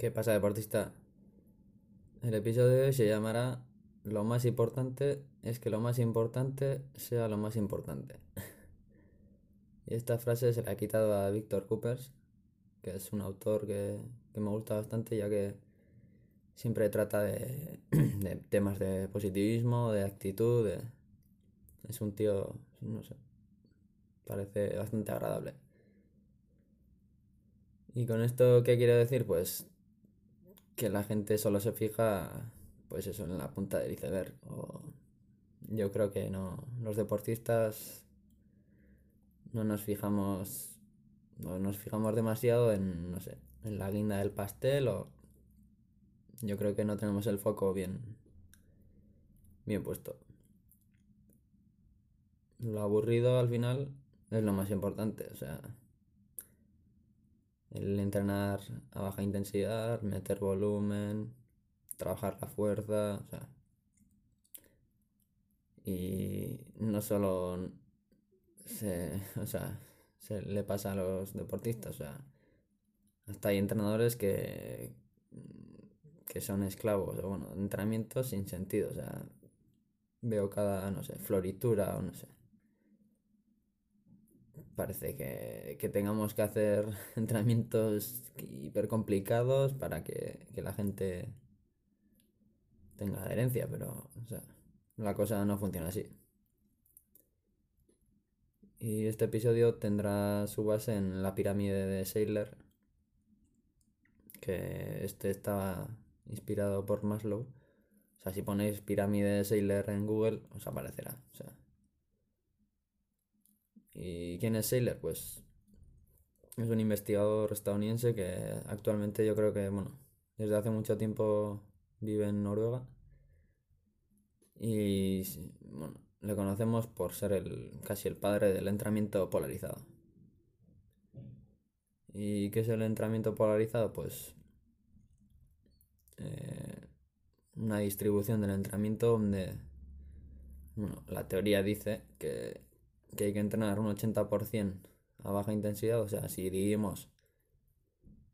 ¿Qué pasa, deportista? El episodio de hoy se llamará Lo más importante es que lo más importante sea lo más importante. y esta frase se la he quitado a Víctor Coopers, que es un autor que, que, me gusta bastante, ya que siempre trata de, de temas de positivismo, de actitud. Es un tío, no sé, parece bastante agradable. ¿Y con esto qué quiero decir? Pues que la gente solo se fija, pues eso, en la punta del iceberg. O yo creo que no, los deportistas no nos fijamos, no nos fijamos demasiado en, no sé, en la guinda del pastel o yo creo que no tenemos el foco bien, bien puesto. Lo aburrido al final es lo más importante, o sea, el entrenar a baja intensidad, meter volumen, trabajar la fuerza, o sea. Y no solo se, o sea, se le pasa a los deportistas, o sea, hasta hay entrenadores que, que son esclavos, o bueno, entrenamientos sin sentido, o sea, veo cada, no sé, floritura o no sé parece que, tengamos que hacer entrenamientos hiper complicados para que, la gente tenga adherencia, pero la cosa no funciona así. Y este episodio tendrá su base en la pirámide de Sailor, que este estaba inspirado por Maslow. O sea, si ponéis pirámide de Sailor en Google, os aparecerá. O sea, ¿Y quién es Saylor? Pues es un investigador estadounidense que actualmente yo creo que, bueno, desde hace mucho tiempo vive en Noruega. Y bueno, le conocemos por ser el, casi el padre del entrenamiento polarizado. ¿Y qué es el entrenamiento polarizado? Pues eh, una distribución del entrenamiento donde bueno, la teoría dice que que hay que entrenar un 80% a baja intensidad, o sea, si dividimos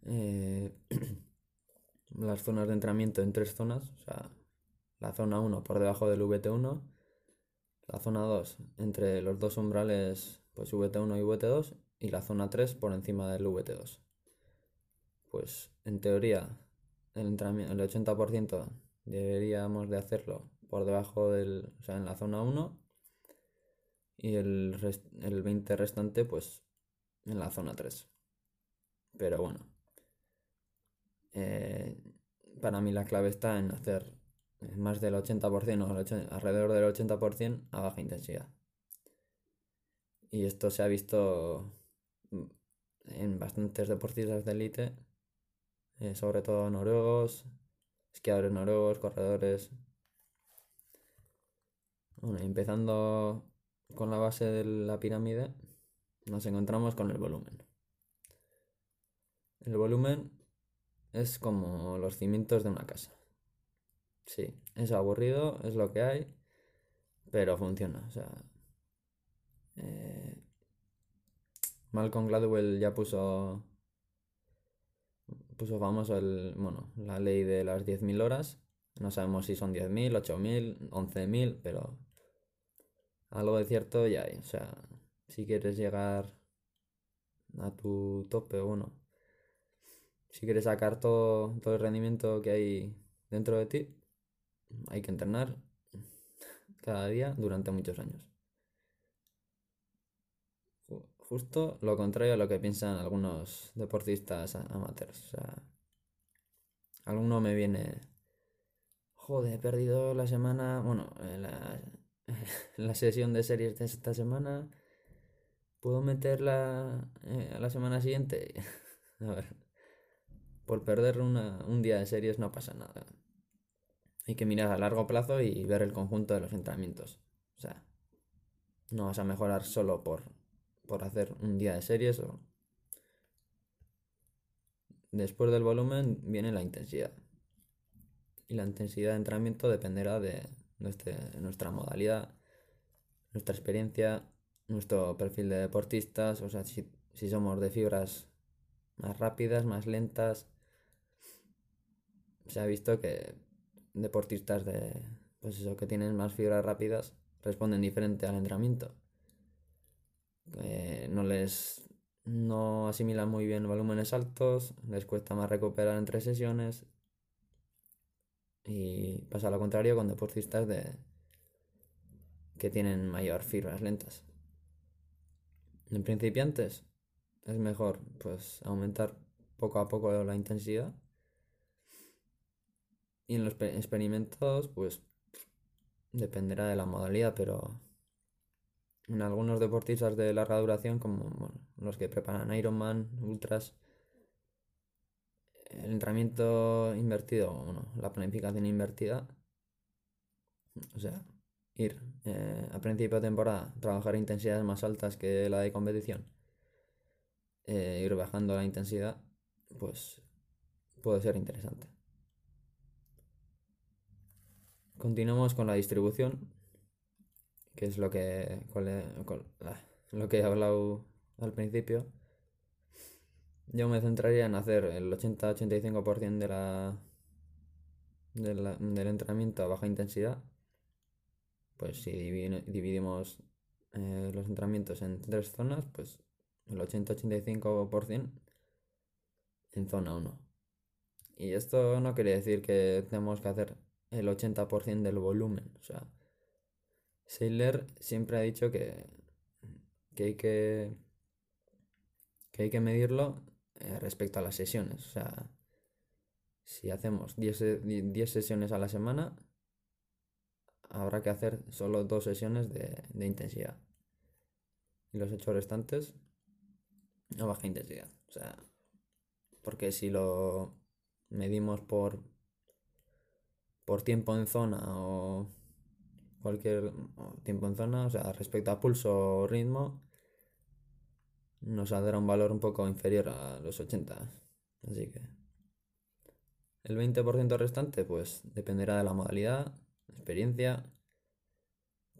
eh, las zonas de entrenamiento en tres zonas, o sea, la zona 1 por debajo del VT1, la zona 2 entre los dos umbrales, pues VT1 y VT2, y la zona 3 por encima del VT2. Pues en teoría, el, el 80% deberíamos de hacerlo por debajo del, o sea, en la zona 1 y el, el 20 restante pues en la zona 3. Pero bueno, eh, para mí la clave está en hacer más del 80% o alrededor del 80% a baja intensidad. Y esto se ha visto en bastantes deportistas de élite, eh, sobre todo noruegos, esquiadores noruegos, corredores. Bueno, empezando con la base de la pirámide nos encontramos con el volumen. El volumen es como los cimientos de una casa. Sí, es aburrido, es lo que hay, pero funciona. O sea, eh, Malcolm Gladwell ya puso puso famoso el, bueno, la ley de las 10.000 horas. No sabemos si son 10.000, 8.000, 11.000, pero algo de cierto ya hay. O sea, si quieres llegar a tu tope, bueno, si quieres sacar todo, todo el rendimiento que hay dentro de ti, hay que entrenar cada día durante muchos años. Justo lo contrario a lo que piensan algunos deportistas amateurs. O sea, alguno me viene, joder, he perdido la semana, bueno, la, la sesión de series de esta semana. ¿Puedo meterla eh, a la semana siguiente? a ver. Por perder un día de series no pasa nada. Hay que mirar a largo plazo y ver el conjunto de los entrenamientos. O sea, no vas a mejorar solo por, por hacer un día de series. Después del volumen viene la intensidad. Y la intensidad de entrenamiento dependerá de, nuestra modalidad, nuestra experiencia, nuestro perfil de deportistas, o sea, si, somos de fibras más rápidas, más lentas, se ha visto que deportistas de, pues eso, que tienen más fibras rápidas responden diferente al entrenamiento. Eh, no les no asimilan muy bien volúmenes altos, les cuesta más recuperar entre sesiones y pasa lo contrario con deportistas de que tienen mayor fibras lentas. En principiantes es mejor pues aumentar poco a poco la intensidad y en los experimentos pues dependerá de la modalidad, pero en algunos deportistas de larga duración, como los que preparan Ironman, Ultras, el entrenamiento invertido, bueno, la planificación invertida, o sea, ir eh, a principio de temporada, trabajar intensidades más altas que la de competición, eh, ir bajando la intensidad, pues puede ser interesante. Continuamos con la distribución, que es lo que, lo que he hablado al principio. Yo me centraría en hacer el 80-85% de la, del entrenamiento a baja intensidad. Pues si dividimos eh, los entrenamientos en tres zonas, pues el 80-85% en zona 1. Y esto no quiere decir que tenemos que hacer el 80% del volumen. O sea, Seiler siempre ha dicho que, que hay que que hay que medirlo eh, respecto a las sesiones. O sea, si hacemos 10, sesiones a la semana, habrá que hacer solo dos sesiones de, de intensidad. Y los ocho restantes a baja intensidad. O sea, porque si lo medimos por por tiempo en zona o cualquier tiempo en zona, o sea, respecto a pulso o ritmo, nos saldrá un valor un poco inferior a los 80. Así que el 20% restante, pues dependerá de la modalidad, experiencia,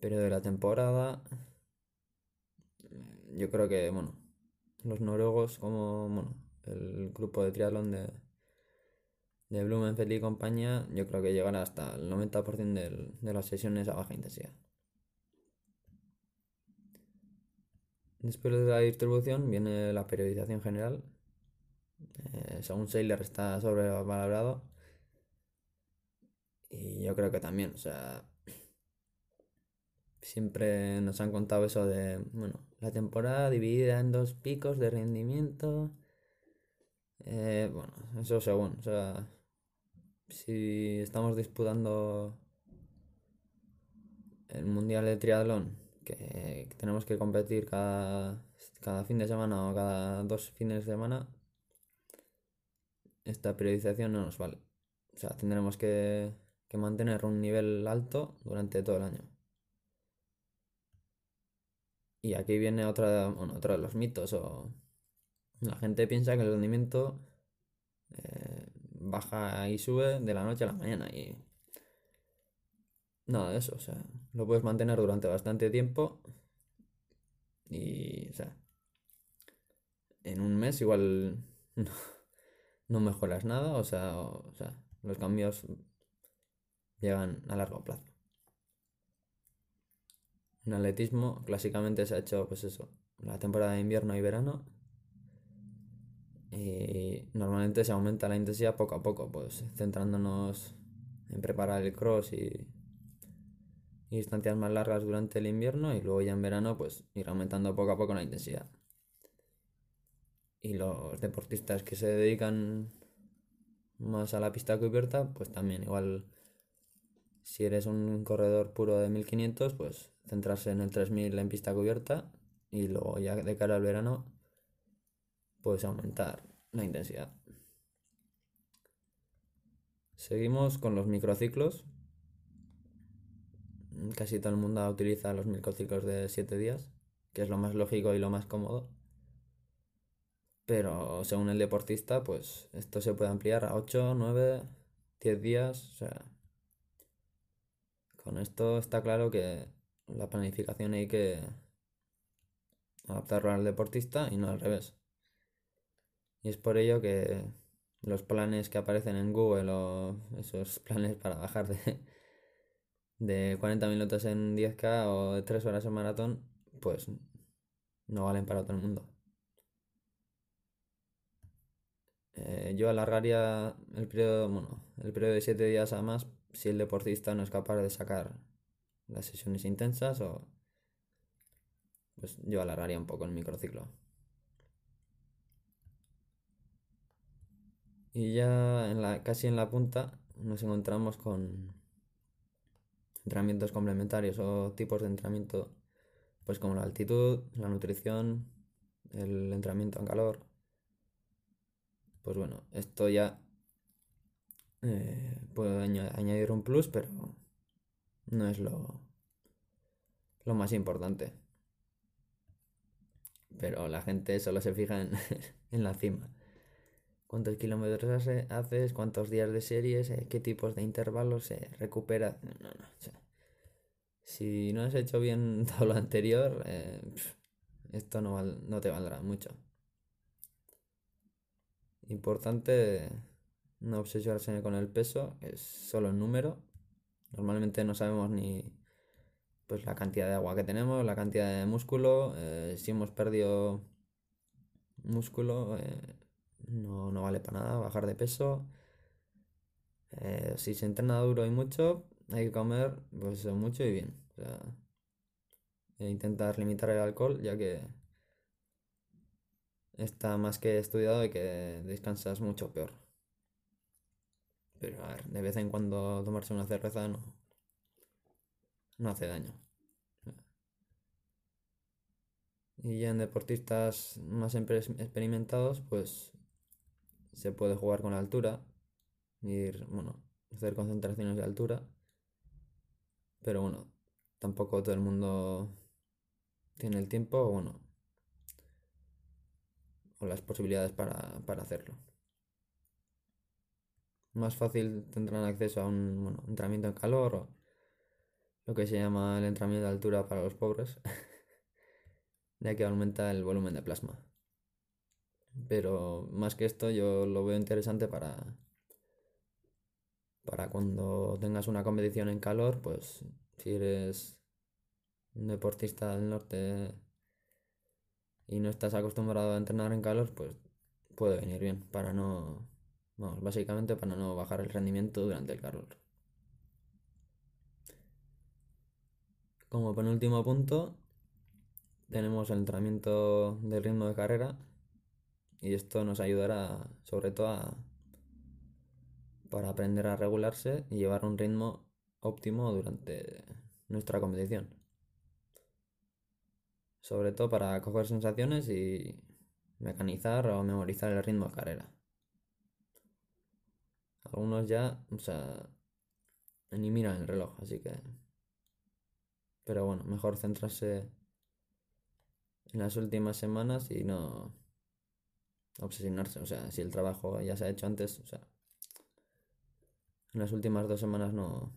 periodo de la temporada. Yo creo que, bueno, los noruegos, como, bueno, el grupo de triatlón de, de Blumenfeld y compañía, yo creo que llegará hasta el 90% de las sesiones a baja intensidad. Después de la distribución viene la periodización general. Eh, según Sailor está sobrevalorado. Y yo creo que también, o sea, siempre nos han contado eso de, bueno, la temporada dividida en dos picos de rendimiento. Eh, bueno, eso según, o sea, si estamos disputando el Mundial de Triatlón, que, tenemos que competir cada, cada fin de semana o cada dos fines de semana, esta periodización no nos vale. O sea, tendremos que, que mantener un nivel alto durante todo el año. Y aquí viene otra, bueno, otro de los mitos. O la gente piensa que el rendimiento eh, baja y sube de la noche a la mañana y nada de eso, o sea, lo puedes mantener durante bastante tiempo y, o sea, en un mes igual no, mejoras nada, o sea, o, sea, los cambios llegan a largo plazo. En atletismo clásicamente se ha hecho pues eso, la temporada de invierno y verano y normalmente se aumenta la intensidad poco a poco, pues centrándonos en preparar el cross y, distancias más largas durante el invierno y luego ya en verano pues ir aumentando poco a poco la intensidad. Y los deportistas que se dedican más a la pista cubierta, pues también igual si eres un corredor puro de 1500, pues centrarse en el 3000 en pista cubierta y luego ya de cara al verano puedes aumentar la intensidad. Seguimos con los microciclos. Casi todo el mundo utiliza los microciclos de 7 días, que es lo más lógico y lo más cómodo. Pero según el deportista, pues esto se puede ampliar a 8, 9, 10 días. O sea, con esto está claro que la planificación hay que adaptarlo al deportista y no al revés. Y es por ello que los planes que aparecen en Google o esos planes para bajar de, de 40 minutos en 10K o de 3 horas en maratón, pues no valen para todo el mundo. Eh, yo alargaría el periodo, bueno, el periodo de 7 días a más si el deportista no es capaz de sacar las sesiones intensas o pues yo alargaría un poco el microciclo. Y ya en la, casi en la punta nos encontramos con entrenamientos complementarios o tipos de entrenamiento, pues como la altitud, la nutrición, el entrenamiento en calor. Pues bueno, esto ya eh, puedo añadir un plus, pero no es lo, lo más importante. Pero la gente solo se fija en, en la cima cuántos kilómetros haces, cuántos días de series, eh, qué tipos de intervalos se recupera. No, no, si no has hecho bien todo lo anterior, eh, esto no, no te valdrá mucho. Importante no obsesionarse con el peso, es solo el número. Normalmente no sabemos ni pues la cantidad de agua que tenemos, la cantidad de músculo, eh, si hemos perdido músculo, no, no vale para nada bajar de peso. Eh, si se entrena duro y mucho, hay que comer pues mucho y bien. E intentar limitar el alcohol, ya que está más que estudiado y que descansas mucho peor. Pero a ver, de vez en cuando tomarse una cerveza no, no hace daño. Y ya en deportistas más experimentados, pues se puede jugar con la altura, ir, bueno, hacer concentraciones de altura, pero bueno, tampoco todo el mundo tiene el tiempo, o bueno, o las posibilidades para, para hacerlo. Más fácil tendrán acceso a un bueno, entrenamiento en calor o lo que se llama el entrenamiento de altura para los pobres, ya que aumenta el volumen de plasma. Pero más que esto yo lo veo interesante para, para cuando tengas una competición en calor, pues si eres un deportista del norte y no estás acostumbrado a entrenar en calor, pues puede venir bien para no, vamos, básicamente para no bajar el rendimiento durante el calor. Como penúltimo punto, tenemos el entrenamiento del ritmo de carrera, y esto nos ayudará sobre todo a, para aprender a regularse y llevar un ritmo óptimo durante nuestra competición. Sobre todo para coger sensaciones y mecanizar o memorizar el ritmo de carrera. Algunos ya, o sea, ni miran el reloj, así que... Pero bueno, mejor centrarse en las últimas semanas y no obsesionarse. O sea, si el trabajo ya se ha hecho antes, o sea, en las últimas dos semanas no,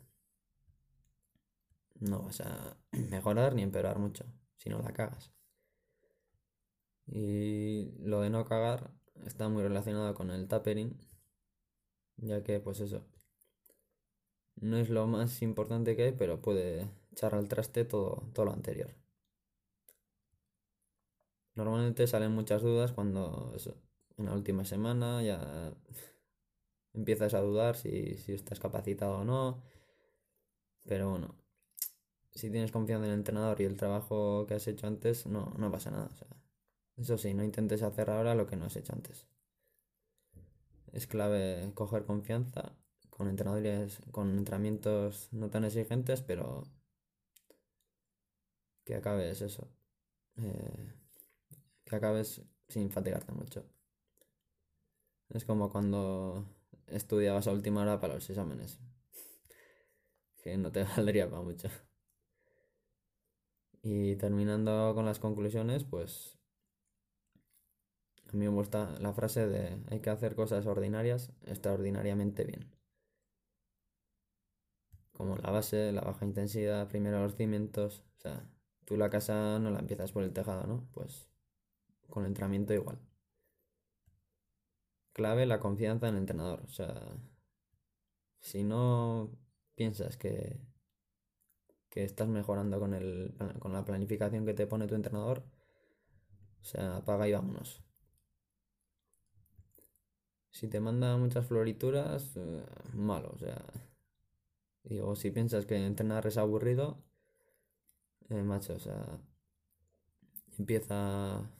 no vas a mejorar ni empeorar mucho, si no la cagas. Y lo de no cagar está muy relacionado con el tapering, ya que pues eso, no es lo más importante que hay, pero puede echar al traste todo, todo lo anterior. Normalmente salen muchas dudas cuando eso, en la última semana ya empiezas a dudar si, estás capacitado o no. Pero bueno, si tienes confianza en el entrenador y el trabajo que has hecho antes, no, no pasa nada. eso sí, no intentes hacer ahora lo que no has hecho antes. Es clave coger confianza con entrenadores, con entrenamientos no tan exigentes, pero que acabes eso. Eh, que acabes sin fatigarte mucho. Es como cuando estudiabas a última hora para los exámenes. Que no te valdría para mucho. Y terminando con las conclusiones, pues a mí me gusta la frase de hay que hacer cosas ordinarias extraordinariamente bien. Como la base, la baja intensidad, primero los cimientos. O sea, tú la casa no la empiezas por el tejado, ¿no? Pues con el entrenamiento igual. Clave la confianza en el entrenador. O sea, si no piensas que, que estás mejorando con, el, con la planificación que te pone tu entrenador, o sea, apaga y vámonos. Si te manda muchas florituras, eh, malo, o sea. Digo, si piensas que entrenar es aburrido, eh, macho, o sea, empieza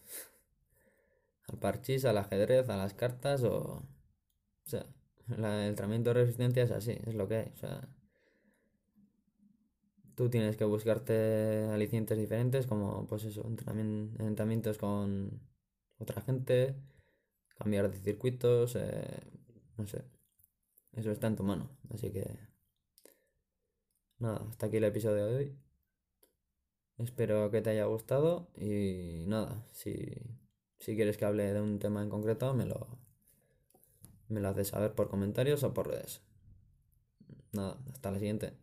al parchís, al ajedrez, a las cartas o... O sea, el entrenamiento de resistencia es así, es lo que hay, o sea... Tú tienes que buscarte alicientes diferentes, como pues eso, entrenamientos con otra gente, cambiar de circuitos, eh, no sé. Eso está en tu mano, así que... Nada, hasta aquí el episodio de hoy. Espero que te haya gustado y nada, si, si quieres que hable de un tema en concreto, me lo, me lo haces saber por comentarios o por redes. Nada, hasta la siguiente.